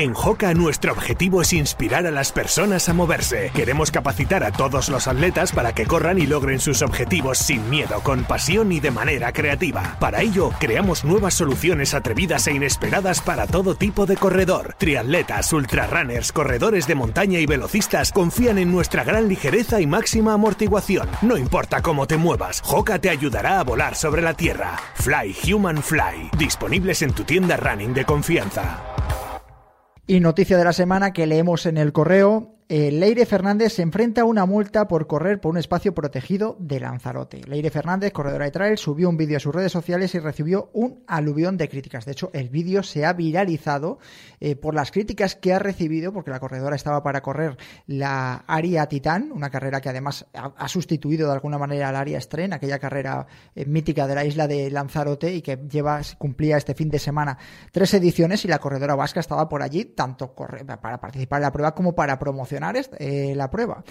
En Joca nuestro objetivo es inspirar a las personas a moverse. Queremos capacitar a todos los atletas para que corran y logren sus objetivos sin miedo, con pasión y de manera creativa. Para ello, creamos nuevas soluciones atrevidas e inesperadas para todo tipo de corredor. Triatletas, ultrarunners, corredores de montaña y velocistas confían en nuestra gran ligereza y máxima amortiguación. No importa cómo te muevas, Joca te ayudará a volar sobre la tierra. Fly Human Fly. Disponibles en tu tienda running de confianza. Y noticia de la semana que leemos en el correo, Leire Fernández se enfrenta a una multa por correr por un espacio protegido de Lanzarote. Leire Fernández, corredora de trail, subió un vídeo a sus redes sociales y recibió un aluvión de críticas. De hecho, el vídeo se ha viralizado eh, por las críticas que ha recibido, porque la corredora estaba para correr la Aria Titán, una carrera que además ha, sustituido de alguna manera al Aria Stren, aquella carrera eh, mítica de la isla de Lanzarote y que lleva cumplía este fin de semana tres ediciones y la corredora vasca estaba por allí tanto para participar en la prueba como para promocionar eh, la prueba.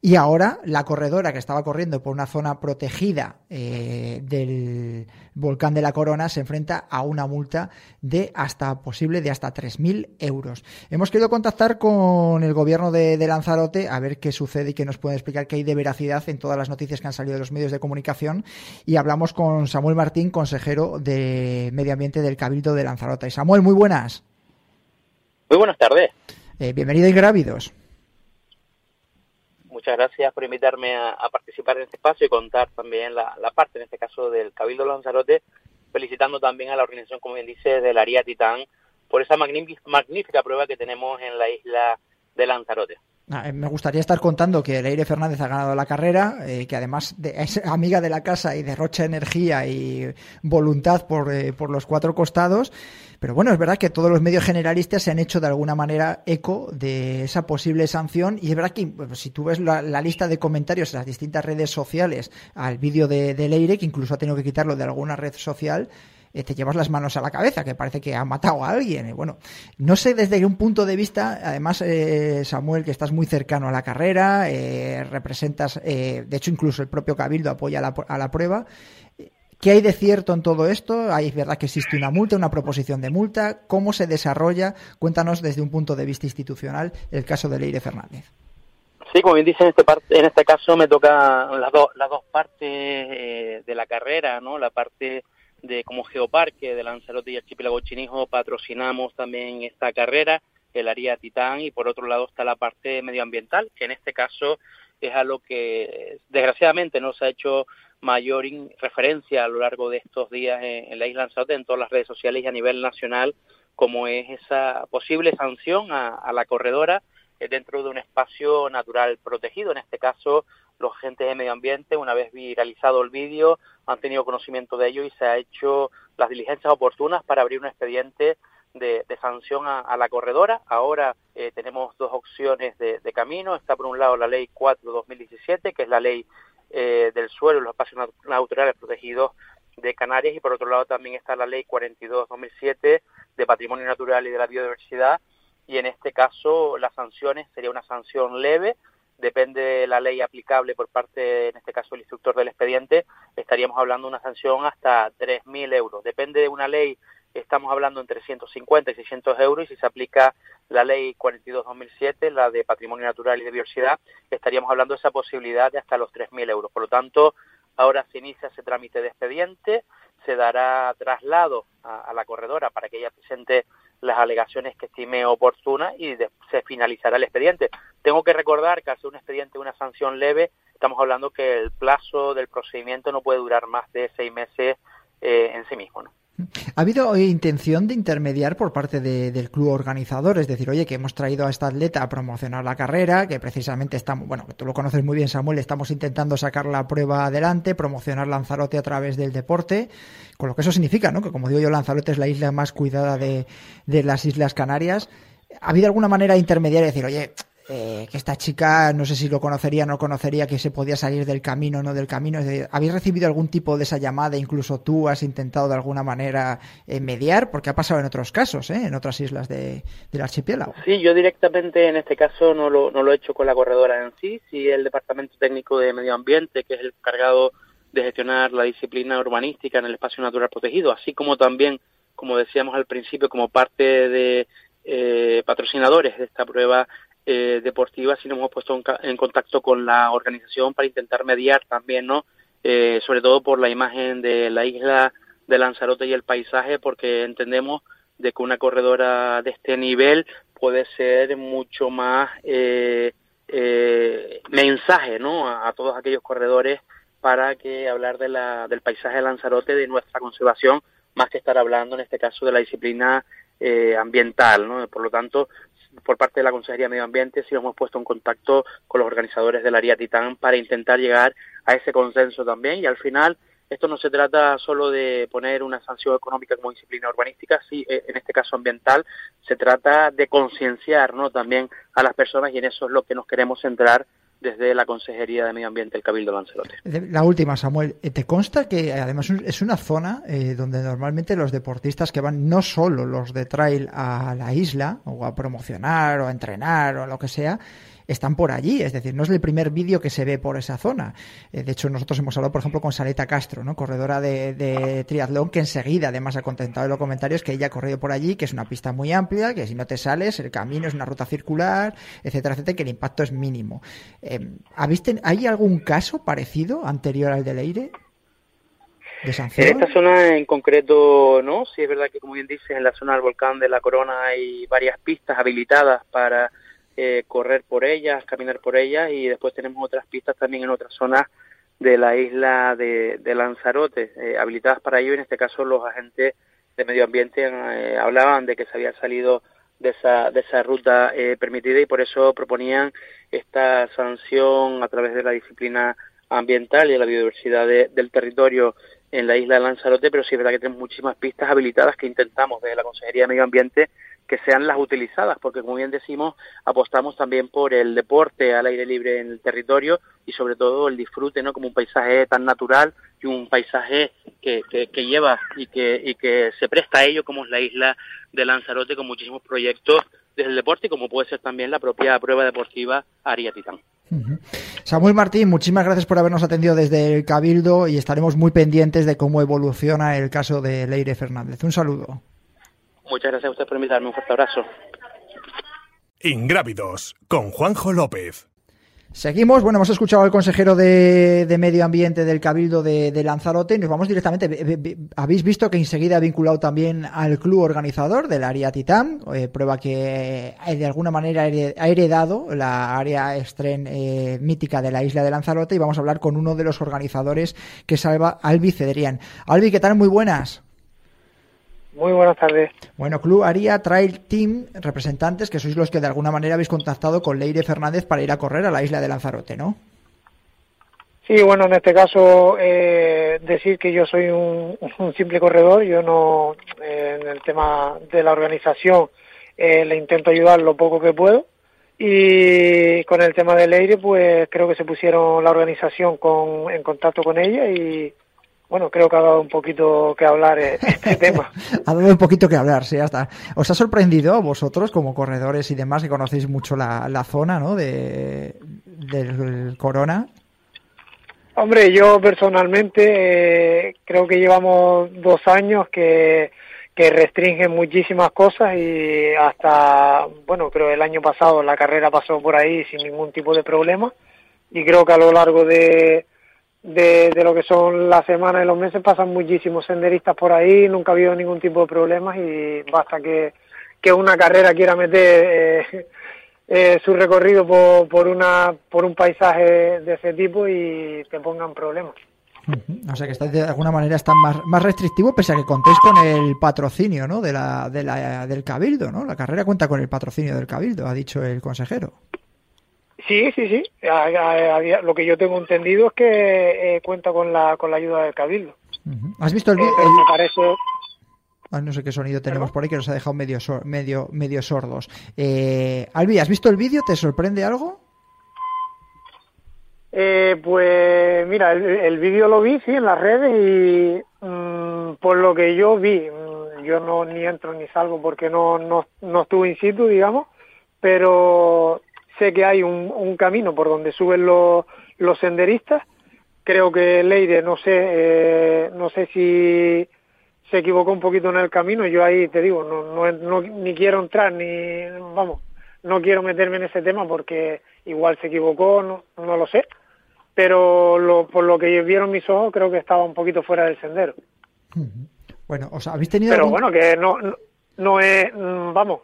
Y ahora la corredora que estaba corriendo por una zona protegida eh, del volcán de la Corona se enfrenta a una multa de hasta posible de hasta 3.000 euros. Hemos querido contactar con el gobierno de, Lanzarote a ver qué sucede y que nos puede explicar qué hay de veracidad en todas las noticias que han salido de los medios de comunicación. Y hablamos con Samuel Martín, consejero de Medio Ambiente del Cabildo de Lanzarote. Samuel, muy buenas. Muy buenas tardes. Eh, bienvenido a Ingrávidos muchas gracias por invitarme a, participar en este espacio y contar también la, parte, en este caso, del Cabildo Lanzarote, felicitando también a la organización, como bien dice, de la Aria Titán por esa magnífica prueba que tenemos en la isla de Lanzarote. Ah, eh, me gustaría estar contando que Leire Fernández ha ganado la carrera, eh, que además es amiga de la casa y derrocha energía y voluntad por, eh, por, los cuatro costados. Pero bueno, es verdad que todos los medios generalistas se han hecho de alguna manera eco de esa posible sanción. Y es verdad que si tú ves la, lista de comentarios en las distintas redes sociales al vídeo de, de Leire, que incluso ha tenido que quitarlo de alguna red social, eh, te llevas las manos a la cabeza, que parece que ha matado a alguien. Y bueno, no sé desde un punto de vista, además, eh, Samuel, que estás muy cercano a la carrera, eh, representas, de hecho, incluso el propio Cabildo apoya a la prueba. ¿Qué hay de cierto en todo esto? ¿Hay verdad que existe una multa, una proposición de multa? ¿Cómo se desarrolla? Cuéntanos desde un punto de vista institucional el caso de Leire Fernández. Sí, como bien dice, en este, este caso me toca las, las dos partes de la carrera, ¿no? La parte de como Geoparque de Lanzarote y Archipiélago Chinijo patrocinamos también esta carrera, el área Titán, y por otro lado está la parte medioambiental, que en este caso es a lo que desgraciadamente no se ha hecho mayor referencia a lo largo de estos días en, la isla Lanzarote, en todas las redes sociales y a nivel nacional, como es esa posible sanción a la corredora dentro de un espacio natural protegido, en este caso los agentes de medio ambiente, una vez viralizado el vídeo, han tenido conocimiento de ello y se ha hecho las diligencias oportunas para abrir un expediente de, sanción a, la corredora. Ahora eh, tenemos dos opciones de, camino. Está por un lado la ley 4-2017, que es la ley eh, del suelo y los espacios naturales protegidos de Canarias, y por otro lado también está la ley 42-2007 de patrimonio natural y de la biodiversidad. Y en este caso las sanciones sería una sanción leve depende de la ley aplicable por parte, en este caso, el instructor del expediente, estaríamos hablando de una sanción hasta 3.000 euros. Depende de una ley, estamos hablando entre 150 y 600 euros, y si se aplica la ley 42-2007, la de Patrimonio Natural y de Biodiversidad, estaríamos hablando de esa posibilidad de hasta los 3.000 euros. Por lo tanto, ahora se inicia ese trámite de expediente, se dará traslado a, la corredora para que ella presente las alegaciones que estime oportunas y se finalizará el expediente. Tengo que recordar que al un expediente una sanción leve, estamos hablando que el plazo del procedimiento no puede durar más de seis meses eh, en sí mismo. ¿no? ¿Ha habido intención de intermediar por parte del club organizador? Es decir, oye, que hemos traído a esta atleta a promocionar la carrera, que precisamente estamos, bueno, tú lo conoces muy bien, Samuel, estamos intentando sacar la prueba adelante, promocionar Lanzarote a través del deporte, con lo que eso significa, ¿no? Que como digo yo, Lanzarote es la isla más cuidada de, de las Islas Canarias. ¿Ha habido alguna manera de intermediar y decir, oye, eh, que esta chica, no sé si lo conocería o no conocería, que se podía salir del camino o no del camino. ¿Habéis recibido algún tipo de esa llamada? Incluso tú has intentado de alguna manera eh, mediar, porque ha pasado en otros casos, ¿eh? en otras islas de, del archipiélago. Sí, yo directamente en este caso no lo, no lo he hecho con la corredora en sí, sí el Departamento Técnico de Medio Ambiente, que es el encargado de gestionar la disciplina urbanística en el espacio natural protegido, así como también, como decíamos al principio, como parte de eh, patrocinadores de esta prueba eh, deportiva, si nos hemos puesto en, contacto con la organización para intentar mediar también, ¿no? Eh, sobre todo por la imagen de la isla de Lanzarote y el paisaje, porque entendemos de que una corredora de este nivel puede ser mucho más eh, eh, mensaje ¿no? A, todos aquellos corredores para que hablar de la, del paisaje de Lanzarote, de nuestra conservación, más que estar hablando en este caso de la disciplina eh, ambiental. ¿no? Por lo tanto, por parte de la Consejería de Medio Ambiente sí hemos puesto en contacto con los organizadores del área Titán para intentar llegar a ese consenso también y al final esto no se trata solo de poner una sanción económica como disciplina urbanística, sí, eh, en este caso ambiental, se trata de concienciar ¿no? también a las personas y en eso es lo que nos queremos centrar desde la Consejería de Medio Ambiente del Cabildo Lanzarote. La última, Samuel. Eh, ¿Te consta que además es una zona eh, donde normalmente los deportistas que van, no solo los de trail a la isla, o a promocionar, o a entrenar, o a lo que sea, están por allí. Es decir, no es el primer vídeo que se ve por esa zona. Eh, de hecho, nosotros hemos hablado, por ejemplo, con Saleta Castro, ¿no? corredora de, triatlón, que enseguida además ha contentado en los comentarios que ella ha corrido por allí, que es una pista muy amplia, que si no te sales, el camino es una ruta circular, etcétera, etcétera, que el impacto es mínimo. Eh, ¿Hay algún caso parecido anterior al del aire? ¿De en esta zona en concreto, no. Sí es verdad que, como bien dices, en la zona del volcán de la Corona hay varias pistas habilitadas para eh, correr por ellas, caminar por ellas y después tenemos otras pistas también en otras zonas de la isla de, Lanzarote, eh, habilitadas para ello. En este caso, los agentes de medio ambiente eh, hablaban de que se había salido de esa, de esa ruta permitida y por eso proponían esta sanción a través de la disciplina ambiental y de la biodiversidad del territorio en la isla de Lanzarote, pero sí es verdad que tenemos muchísimas pistas habilitadas que intentamos desde la Consejería de Medio Ambiente que sean las utilizadas, porque como bien decimos, apostamos también por el deporte al aire libre en el territorio y sobre todo el disfrute, ¿no? Como un paisaje tan natural y un paisaje que, que, lleva y que, y que se presta a ello, como es la isla de Lanzarote, con muchísimos proyectos desde el deporte y como puede ser también la propia prueba deportiva Aria Titán. Samuel Martín, muchísimas gracias por habernos atendido desde el Cabildo y estaremos muy pendientes de cómo evoluciona el caso de Leire Fernández. Un saludo. Muchas gracias a usted por invitarme. Un fuerte abrazo. Ingrávidos, con Juanjo López. Seguimos, bueno, hemos escuchado al consejero de, Medio Ambiente del Cabildo de, Lanzarote y nos vamos directamente. Habéis visto que enseguida ha vinculado también al club organizador del área Titán, eh, prueba que eh, de alguna manera ha heredado la área estren eh, mítica de la isla de Lanzarote y vamos a hablar con uno de los organizadores que salva Albi Cedrián. Albi, ¿qué tal? Muy buenas. Muy buenas tardes. Bueno, Club Aria Trail Team, representantes que sois los que de alguna manera habéis contactado con Leire Fernández para ir a correr a la isla de Lanzarote, ¿no? Sí, bueno, en este caso eh, decir que yo soy un, simple corredor, yo no, eh, en el tema de la organización eh, le intento ayudar lo poco que puedo y con el tema de Leire pues creo que se pusieron la organización con, en contacto con ella y bueno, creo que ha dado un poquito que hablar eh, este tema. ha dado un poquito que hablar, sí, hasta. ¿Os ha sorprendido a vosotros, como corredores y demás, que conocéis mucho la, la zona, ¿no? De, del Corona. Hombre, yo personalmente eh, creo que llevamos dos años que, que restringen muchísimas cosas y hasta, bueno, creo el año pasado la carrera pasó por ahí sin ningún tipo de problema y creo que a lo largo de de, lo que son las semanas y los meses pasan muchísimos senderistas por ahí, nunca ha habido ningún tipo de problemas y basta que, que una carrera quiera meter eh, eh, su recorrido por, por, una, por un paisaje de ese tipo y te pongan problemas. O sea que está, de alguna manera está más, más restrictivo pese a que contéis con el patrocinio ¿no? de la, de la, del Cabildo, ¿no? La carrera cuenta con el patrocinio del Cabildo, ha dicho el consejero. Sí, sí, sí. lo que yo tengo entendido es que eh, cuenta con la, con la ayuda del Cabildo. ¿Has visto el vídeo? me parece... Ah, no sé qué sonido tenemos por ahí que nos ha dejado medio, medio, medio sordos. Eh, Albi, ¿has visto el vídeo? ¿Te sorprende algo? Eh, pues mira, el, vídeo lo vi, sí, en las redes y mm, por lo que yo vi, mm, yo no ni entro ni salgo porque no, no, no estuve in situ, digamos, pero sé que hay un, camino por donde suben los, los senderistas. Creo que Leire, no sé, eh, no sé si, se equivocó un poquito en el camino. Yo ahí te digo, no, no, ni quiero entrar, ni, vamos, no quiero meterme en ese tema porque igual se equivocó, no, no lo sé. Pero lo, por lo que vieron mis ojos, creo que estaba un poquito fuera del sendero. Bueno, o sea, habéis tenido. Pero bueno, que no, no, no es, mm, vamos,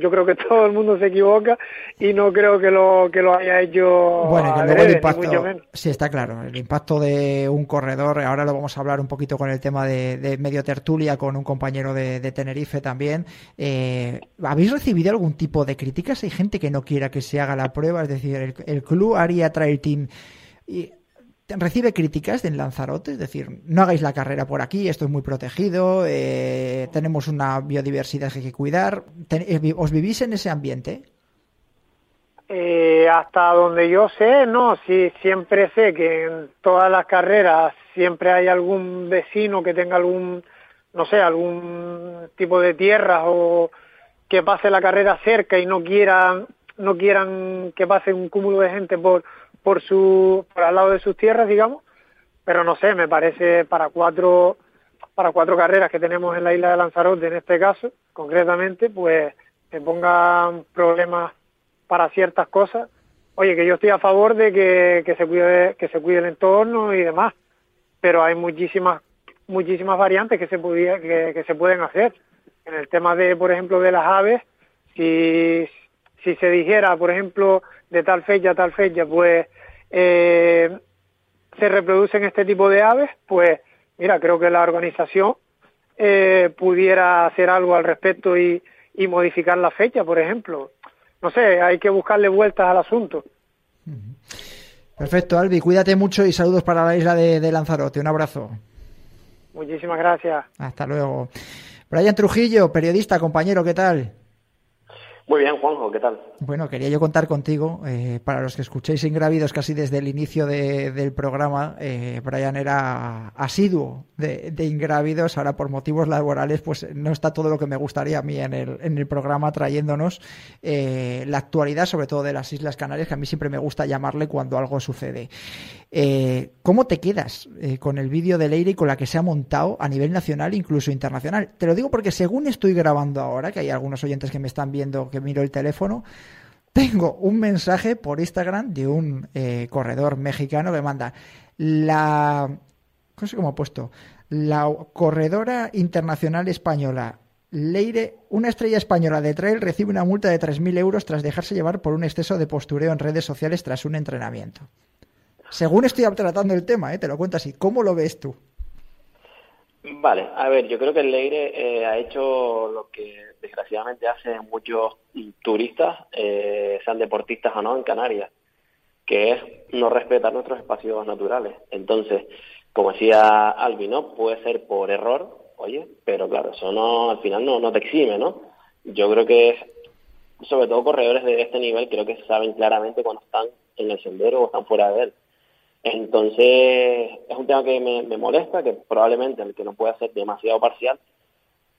yo creo que todo el mundo se equivoca y no creo que lo que lo haya hecho bueno que luego el impacto sí está claro el impacto de un corredor ahora lo vamos a hablar un poquito con el tema de, medio tertulia con un compañero de, Tenerife también eh, habéis recibido algún tipo de críticas hay gente que no quiera que se haga la prueba es decir el, el club haría trail team y recibe críticas de Lanzarote, es decir, no hagáis la carrera por aquí, esto es muy protegido, eh, tenemos una biodiversidad que hay que cuidar. Eh, ¿Os vivís en ese ambiente? Eh, hasta donde yo sé, no, sí, siempre sé que en todas las carreras siempre hay algún vecino que tenga algún, no sé, algún tipo de tierra o que pase la carrera cerca y no quieran, no quieran que pase un cúmulo de gente por, por su por al lado de sus tierras digamos pero no sé me parece para cuatro para cuatro carreras que tenemos en la isla de Lanzarote en este caso concretamente pues que pongan problemas para ciertas cosas. Oye que yo estoy a favor de que, que se cuide que se cuide el entorno y demás pero hay muchísimas muchísimas variantes que se podía, que, que se pueden hacer. En el tema de por ejemplo de las aves si si se dijera por ejemplo de tal fecha a tal fecha, pues eh, se reproducen este tipo de aves, pues mira, creo que la organización eh, pudiera hacer algo al respecto y, modificar la fecha, por ejemplo. No sé, hay que buscarle vueltas al asunto. Perfecto, Albi, cuídate mucho y saludos para la isla de, de Lanzarote. Un abrazo. Muchísimas gracias. Hasta luego. Brian Trujillo, periodista, compañero, ¿qué tal? Muy bien, Juanjo, ¿qué tal? Bueno, quería yo contar contigo, eh, para los que escuchéis Ingrávidos casi desde el inicio del programa, eh, Brian era asiduo de, Ingrávidos, ahora por motivos laborales pues no está todo lo que me gustaría a mí en el, en el programa trayéndonos eh, la actualidad, sobre todo de las Islas Canarias, que a mí siempre me gusta llamarle cuando algo sucede. ¿Cómo te quedas con el vídeo de Leire y con la que se ha montado a nivel nacional, incluso internacional? Te lo digo porque según estoy grabando ahora, que hay algunos oyentes que me están viendo que miro el teléfono, tengo un mensaje por Instagram de un eh, corredor mexicano que manda la. No sé cómo puesto. La corredora internacional española Leire, una estrella española de trail, recibe una multa de 3.000 euros tras dejarse llevar por un exceso de postureo en redes sociales tras un entrenamiento. Según estoy tratando el tema, ¿eh? te lo cuento así. ¿Cómo lo ves tú? Vale, a ver, yo creo que el Leire eh, ha hecho lo que desgraciadamente hacen muchos turistas, eh, sean deportistas o no, en Canarias, que es no respetar nuestros espacios naturales. Entonces, como decía Albi, ¿no? Puede ser por error, oye, pero claro, eso no, al final no, no te exime, ¿no? Yo creo que sobre todo corredores de este nivel, creo que saben claramente cuando están en el sendero o están fuera de él. Entonces, es un tema que me, molesta, que probablemente el que no pueda ser demasiado parcial,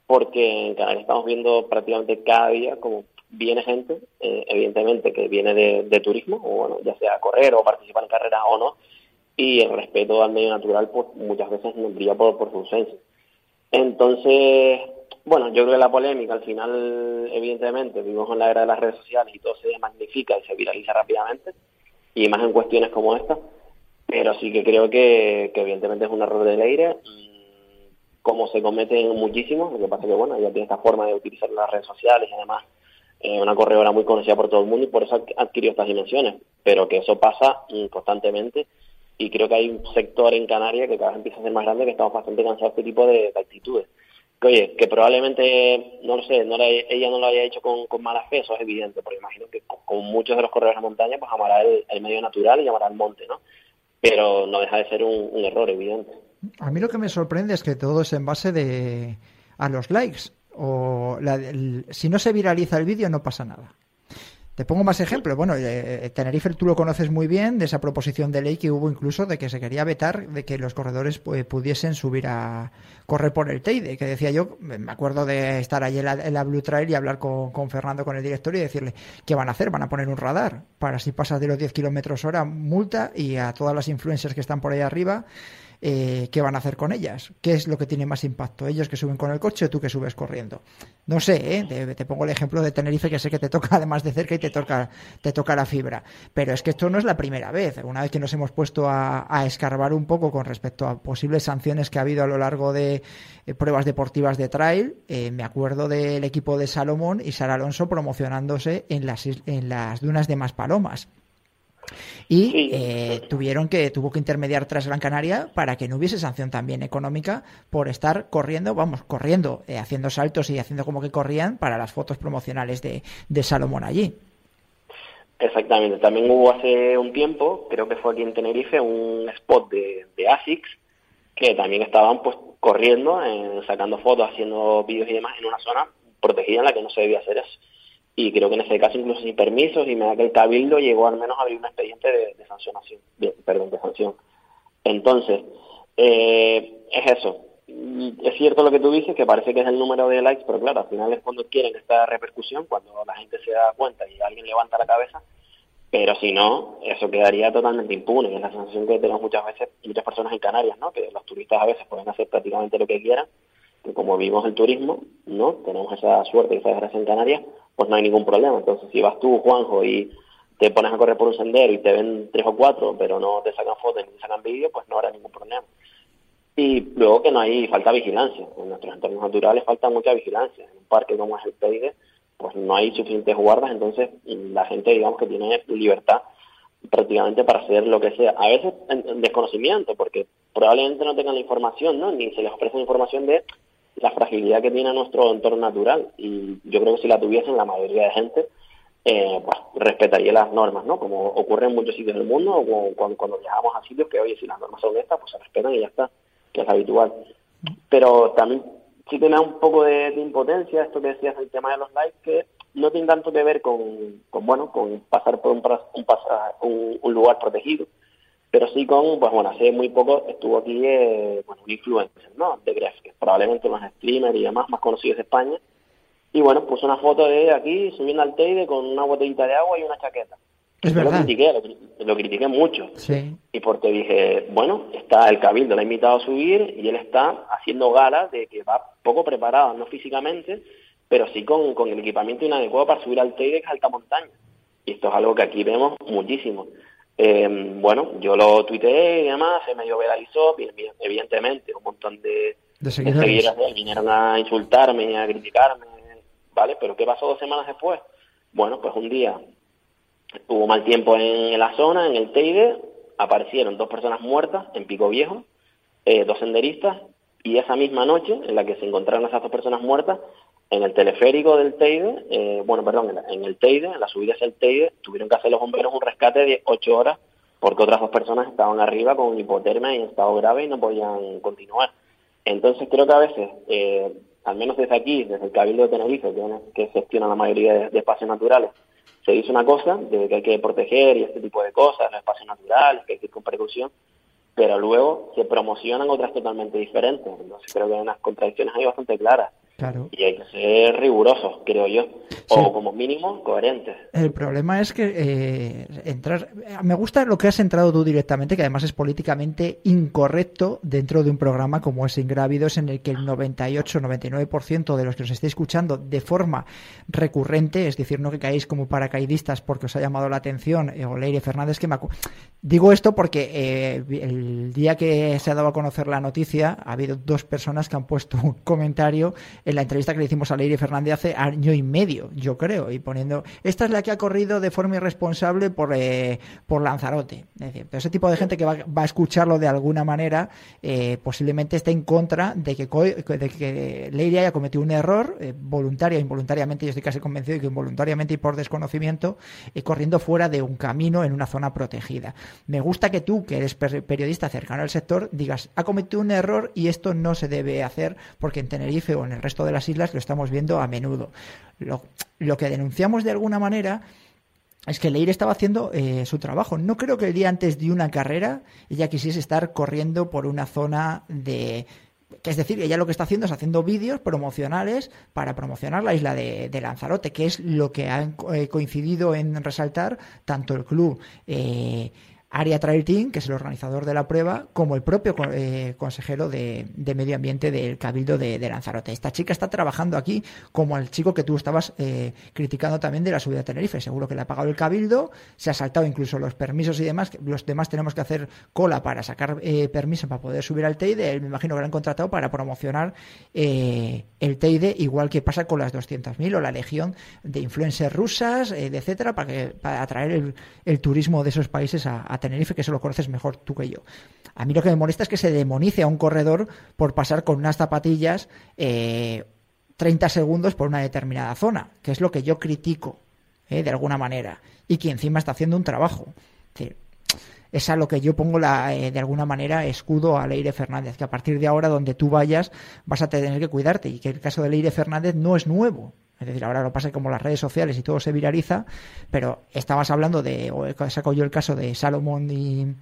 porque en Canarias estamos viendo prácticamente cada día como viene gente, eh, evidentemente, que viene de, turismo, o bueno, ya sea correr o participar en carreras o no, y el respeto al medio natural pues muchas veces no brilla por, por su ausencia. Entonces, bueno, yo creo que la polémica al final, evidentemente, vivimos en la era de las redes sociales y todo se magnifica y se viraliza rápidamente, y más en cuestiones como esta, pero sí que creo que, evidentemente es un error de Leire, como se comete muchísimo, lo que pasa que bueno, ella tiene esta forma de utilizar las redes sociales y además eh, una corredora muy conocida por todo el mundo y por eso adquirió estas dimensiones, pero que eso pasa mm, constantemente y creo que hay un sector en Canarias que cada vez empieza a ser más grande que estamos bastante cansados de este tipo de, actitudes. Que oye, que probablemente, no lo sé, no ella no lo haya hecho con, con mala fe, eso es evidente, porque imagino que con, muchos de los corredores de montaña, pues amará el, el medio natural y amará el monte, ¿no? Pero no deja de ser un, error evidente. A mí lo que me sorprende es que todo es en base de a los likes o si no se viraliza el vídeo no pasa nada. Te pongo más ejemplos. Bueno, eh, eh, Tenerife tú lo conoces muy bien, de esa proposición de ley que hubo incluso de que se quería vetar de que los corredores pues, pudiesen subir a correr por el Teide, que decía yo, me acuerdo de estar allí en la, Blue Trail y hablar con, Fernando, con el director, y decirle, ¿qué van a hacer? Van a poner un radar para si pasas de los 10 kilómetros hora, multa, y a todas las influencers que están por ahí arriba, eh, ¿qué van a hacer con ellas? ¿Qué es lo que tiene más impacto? ¿Ellos que suben con el coche o tú que subes corriendo? No sé, ¿eh? te, pongo el ejemplo de Tenerife, que sé que te toca además de cerca y te toca, te toca la fibra. Pero es que esto no es la primera vez. Una vez que nos hemos puesto a, escarbar un poco con respecto a posibles sanciones que ha habido a lo largo de eh, pruebas deportivas de trail, eh, me acuerdo del equipo de Salomón y Sara Alonso promocionándose en las, en las dunas de Maspalomas y eh, tuvieron que tuvo que intermediar tras Gran Canaria para que no hubiese sanción también económica por estar corriendo, vamos, corriendo, eh, haciendo saltos y haciendo como que corrían para las fotos promocionales de, de Salomón allí. Exactamente, también hubo hace un tiempo, creo que fue aquí en Tenerife, un spot de, de ASICS que también estaban pues corriendo, eh, sacando fotos, haciendo vídeos y demás en una zona protegida en la que no se debía hacer eso y creo que en ese caso incluso sin permisos y me da que el cabildo llegó al menos a abrir un expediente de, de sancionación, perdón, de sanción. Entonces, eh, es eso. Es cierto lo que tú dices, que parece que es el número de likes, pero claro, al final es cuando quieren esta repercusión, cuando la gente se da cuenta y alguien levanta la cabeza, pero si no, eso quedaría totalmente impune. Es la sensación que tenemos muchas veces, muchas personas en Canarias, ¿no? Que los turistas a veces pueden hacer prácticamente lo que quieran, que como vivimos el turismo, ¿no? Tenemos esa suerte y esa desgracia en Canarias, pues no hay ningún problema. Entonces, si vas tú, Juanjo, y te pones a correr por un sendero y te ven tres o cuatro, pero no te sacan fotos ni te sacan vídeos, pues no habrá ningún problema. Y luego que no hay falta vigilancia. En nuestros entornos naturales falta mucha vigilancia. En un parque como es el Teide, pues no hay suficientes guardas, entonces la gente, digamos, que tiene libertad prácticamente para hacer lo que sea. A veces en, desconocimiento, porque probablemente no tengan la información, ¿no? Ni se les ofrece información de la fragilidad que tiene nuestro entorno natural y yo creo que si la tuviesen la mayoría de gente eh, pues respetaría las normas, ¿no? Como ocurre en muchos sitios del mundo o cuando, cuando, viajamos a sitios que, oye, si las normas son estas, pues se respetan y ya está, que es habitual. Pero también sí tiene un poco de, impotencia esto que decías el tema de los likes, que no tiene tanto que ver con, con bueno, con pasar por un, un, un lugar protegido, pero sí con, pues bueno, hace muy poco estuvo aquí eh, bueno, un influencer, ¿no? De Gref, que probablemente unos streamers y demás más conocidos de España. Y bueno, puso una foto de aquí subiendo al Teide con una botellita de agua y una chaqueta. Es verdad. Lo critiqué, lo, critiqué mucho. Sí. Y porque dije, bueno, está el Cabildo, le ha invitado a subir y él está haciendo gala de que va poco preparado, no físicamente, pero sí con, con el equipamiento inadecuado para subir al Teide, que es alta montaña. Y esto es algo que aquí vemos muchísimo. Eh, bueno, yo lo tuiteé y demás, se medio viralizó, evidentemente un montón de, seguidores vinieron a insultarme, a criticarme, ¿vale? Pero ¿qué pasó dos semanas después? Bueno, pues un día hubo mal tiempo en la zona, en el Teide, aparecieron dos personas muertas en Pico Viejo, eh, dos senderistas, y esa misma noche en la que se encontraron esas dos personas muertas, en el teleférico del Teide, eh, bueno, perdón, en, el Teide, en la subida hacia el Teide, tuvieron que hacer los bomberos un rescate de ocho horas porque otras dos personas estaban arriba con hipotermia y en estado grave y no podían continuar. Entonces creo que a veces, eh, al menos desde aquí, desde el Cabildo de Tenerife, que, gestiona la mayoría de, espacios naturales, se dice una cosa de que hay que proteger y este tipo de cosas, los espacios naturales, que hay que ir con precaución, pero luego se promocionan otras totalmente diferentes. Entonces creo que hay unas contradicciones ahí bastante claras. Y hay que ser rigurosos, creo yo. O como mínimo, coherentes. El problema es que eh, entrar. Me gusta lo que has entrado tú directamente, que además es políticamente incorrecto dentro de un programa como es Ingrávidos, en el que el 98-99% de los que os estéis escuchando de forma recurrente, es decir, no que caéis como paracaidistas porque os ha llamado la atención, eh, o Leire Fernández, que me digo esto porque eh, el día que se ha dado a conocer la noticia, ha habido dos personas que han puesto un comentario en la entrevista que le hicimos a Leire Fernández hace año y medio, yo creo, y poniendo, esta es la que ha corrido de forma irresponsable por, eh, por Lanzarote. Ese tipo de gente que va, a escucharlo de alguna manera, eh, posiblemente esté en contra de que, de que Leire haya cometido un error, eh, voluntario o involuntariamente, yo estoy casi convencido de que involuntariamente y por desconocimiento, corriendo fuera de un camino en una zona protegida. Me gusta que tú, que eres periodista cercano al sector, digas, ha cometido un error y esto no se debe hacer porque en Tenerife o en el resto de las islas lo estamos viendo a menudo. Lo, que denunciamos de alguna manera es que Leire estaba haciendo eh, su trabajo. No creo que el día antes de una carrera ella quisiese estar corriendo por una zona de... Que es decir, ella lo que está haciendo es haciendo vídeos promocionales para promocionar la isla de, Lanzarote, que es lo que ha eh, coincidido en resaltar tanto el club eh, Aria Trail Team, que es el organizador de la prueba, como el propio eh, consejero de, Medio Ambiente del Cabildo de, Lanzarote. Esta chica está trabajando aquí como el chico que tú estabas eh, criticando también de la subida a Tenerife. Seguro que le ha pagado el Cabildo, se ha saltado incluso los permisos y demás. Los demás tenemos que hacer cola para sacar eh, permiso para poder subir al Teide. me imagino que lo han contratado para promocionar el Teide, igual que pasa con las 200.000 o la legión de influencers rusas, etcétera, para, que, para atraer el, turismo de esos países a, a Tenerife, que eso lo conoces mejor tú que yo. A mí lo que me molesta es que se demonice a un corredor por pasar con unas zapatillas 30 eh, segundos por una determinada zona, que es lo que yo critico, eh, de alguna manera, y que encima está haciendo un trabajo. Es, a lo que yo pongo la, eh, de alguna manera escudo a Leire Fernández, que a partir de ahora donde tú vayas vas a tener que cuidarte y que el caso de Leire Fernández no es nuevo. Es decir, ahora lo pasa como las redes sociales y todo se viraliza, pero estabas hablando de, o saco yo el caso de Salomón y,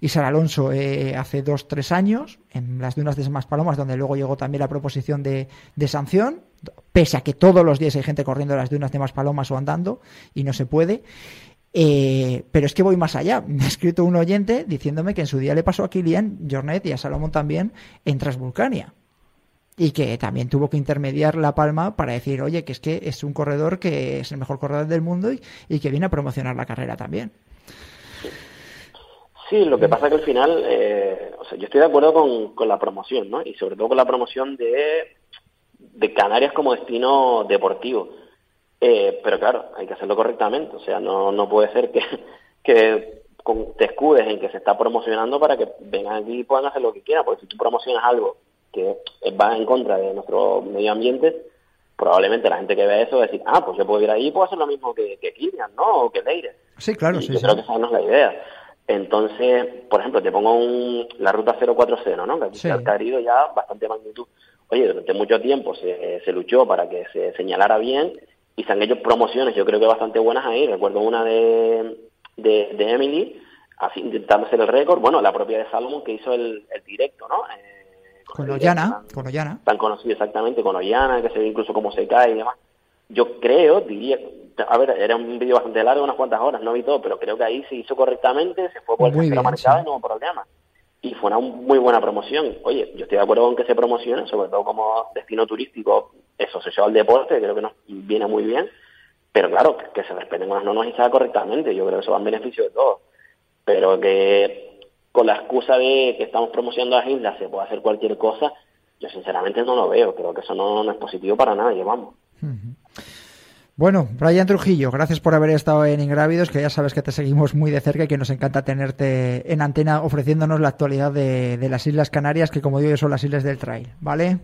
y Alonso eh, hace dos, tres años, en las dunas de Más Palomas, donde luego llegó también la proposición de, sanción, pese a que todos los días hay gente corriendo las dunas de Más Palomas o andando, y no se puede. Eh, pero es que voy más allá. Me ha escrito un oyente diciéndome que en su día le pasó a Kilian Jornet y a Salomón también en Transvulcania y que también tuvo que intermediar La Palma para decir, oye, que es que es un corredor que es el mejor corredor del mundo y, que viene a promocionar la carrera también. Sí, lo que pasa es que al final, eh, o sea, yo estoy de acuerdo con, la promoción, ¿no? Y sobre todo con la promoción de, de Canarias como destino deportivo. Eh, pero claro, hay que hacerlo correctamente. O sea, no, no puede ser que, que te escudes en que se está promocionando para que vengan aquí y puedan hacer lo que quieran. Porque si tú promocionas algo que va en contra de nuestro medio ambiente, probablemente la gente que vea eso va a decir, ah, pues yo puedo ir ahí y puedo hacer lo mismo que, que Kilian, ¿no? O que Leire. Sí, claro, sí. Yo creo que esa no es la idea. Entonces, por ejemplo, te pongo un, la ruta 040, ¿no? Que aquí se ha adquirido ya bastante magnitud. Oye, durante mucho tiempo se, se luchó para que se señalara bien y se han hecho promociones, yo creo que bastante buenas ahí. Recuerdo una de, de, Emily, así intentando hacer el récord. Bueno, la propia de Salomon que hizo el, el directo, ¿no? Eh, con Ollana, con Ollana. Tan conocido exactamente, con Ollana, que se ve incluso cómo se cae y demás. Yo creo, diría, a ver, era un vídeo bastante largo, unas cuantas horas, no vi todo, pero creo que ahí se hizo correctamente, se fue por el la marcada y no hubo problema. Y fue una muy buena promoción. Oye, yo estoy de acuerdo con que se promocione, sobre todo como destino turístico eso, asociado al deporte, creo que nos viene muy bien, pero claro, que, se respeten las normas y se haga correctamente, yo creo que eso va en beneficio de todos. Pero que con la excusa de que estamos promocionando las islas se puede hacer cualquier cosa, yo sinceramente no lo veo. Creo que eso no, es positivo para nadie, vamos. Bueno, Brian Trujillo, gracias por haber estado en Ingrávidos, que ya sabes que te seguimos muy de cerca y que nos encanta tenerte en antena ofreciéndonos la actualidad de, de las Islas Canarias, que como digo son las islas del trail, ¿vale?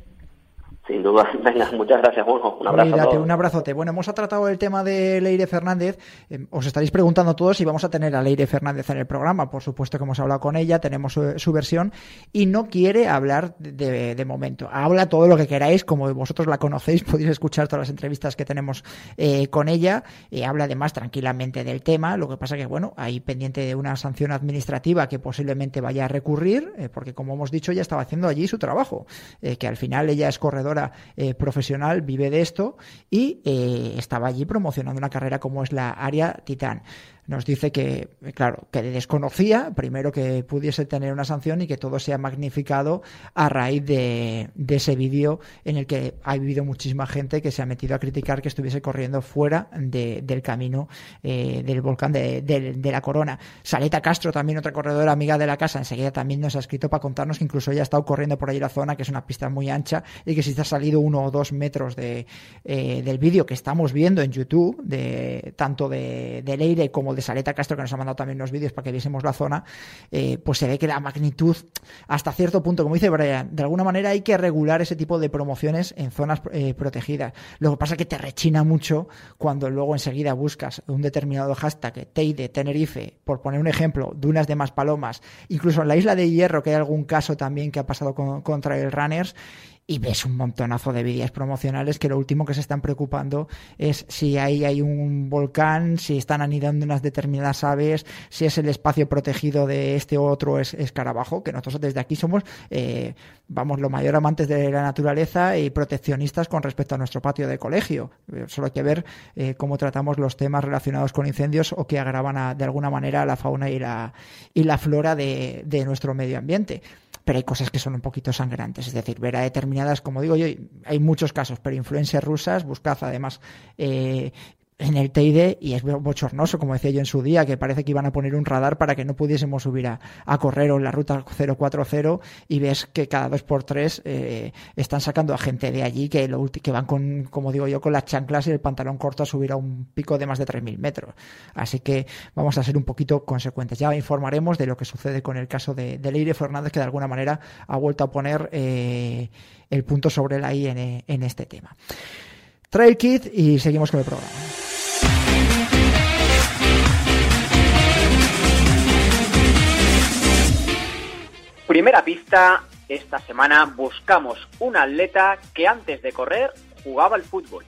Sin duda. Venga, muchas gracias, Juanjo. Un abrazo. un abrazote. Bueno, hemos tratado el tema de Leire Fernández. Eh, os estaréis preguntando todos si vamos a tener a Leire Fernández en el programa. Por supuesto que hemos hablado con ella, tenemos su, versión y no quiere hablar de, momento. Habla todo lo que queráis, como vosotros la conocéis, podéis escuchar todas las entrevistas que tenemos eh, con ella. Eh, habla además tranquilamente del tema. Lo que pasa que, bueno, hay pendiente de una sanción administrativa que posiblemente vaya a recurrir, porque como hemos dicho, ella estaba haciendo allí su trabajo, que al final ella es corredora eh, profesional, vive de esto y eh, estaba allí promocionando una carrera como es la Área Titán nos dice que, claro, que desconocía, primero que pudiese tener una sanción y que todo sea magnificado a raíz de, ese vídeo en el que ha habido muchísima gente que se ha metido a criticar que estuviese corriendo fuera del camino eh, del volcán de, la corona. Saleta Castro, también otra corredora amiga de la casa, enseguida también nos ha escrito para contarnos que incluso ella ha estado corriendo por ahí la zona, que es una pista muy ancha y que si te ha salido uno o dos metros de, eh, del vídeo que estamos viendo en YouTube, de tanto de, de Leire como de Saleta Castro, que nos ha mandado también unos vídeos para que viésemos la zona, eh, pues se ve que la magnitud, hasta cierto punto, como dice Brian, de alguna manera hay que regular ese tipo de promociones en zonas eh, protegidas. Lo que pasa es que te rechina mucho cuando luego enseguida buscas un determinado hashtag, Teide, Tenerife, por poner un ejemplo, dunas de más palomas, incluso en la isla de Hierro, que hay algún caso también que ha pasado con, contra el Runners, y ves un montonazo de vídeos promocionales que lo último que se están preocupando es si ahí hay un volcán, si están anidando unas determinadas aves, si es el espacio protegido de este otro escarabajo, que nosotros desde aquí somos, eh, vamos, los mayor amantes de la naturaleza y proteccionistas con respecto a nuestro patio de colegio. Eh, solo hay que ver eh, cómo tratamos los temas relacionados con incendios o que agravan de alguna manera la fauna y la, y la flora de, de nuestro medio ambiente pero hay cosas que son un poquito sangrantes. Es decir, ver a determinadas, como digo yo, hay muchos casos, pero influencias rusas, buscad además eh, en el TID y es bochornoso, como decía yo en su día, que parece que iban a poner un radar para que no pudiésemos subir a, correr o en la ruta 040 y ves que cada dos por tres eh, están sacando a gente de allí que, lo, que van con, como digo yo, con las chanclas y el pantalón corto a subir a un pico de más de 3.000 metros. Así que vamos a ser un poquito consecuentes. Ya informaremos de lo que sucede con el caso de, de Leire Fernández, que de alguna manera ha vuelto a poner eh, el punto sobre la I en, este tema. Trail Kit y seguimos con el programa. Primera pista, esta semana buscamos un atleta que antes de correr jugaba al fútbol.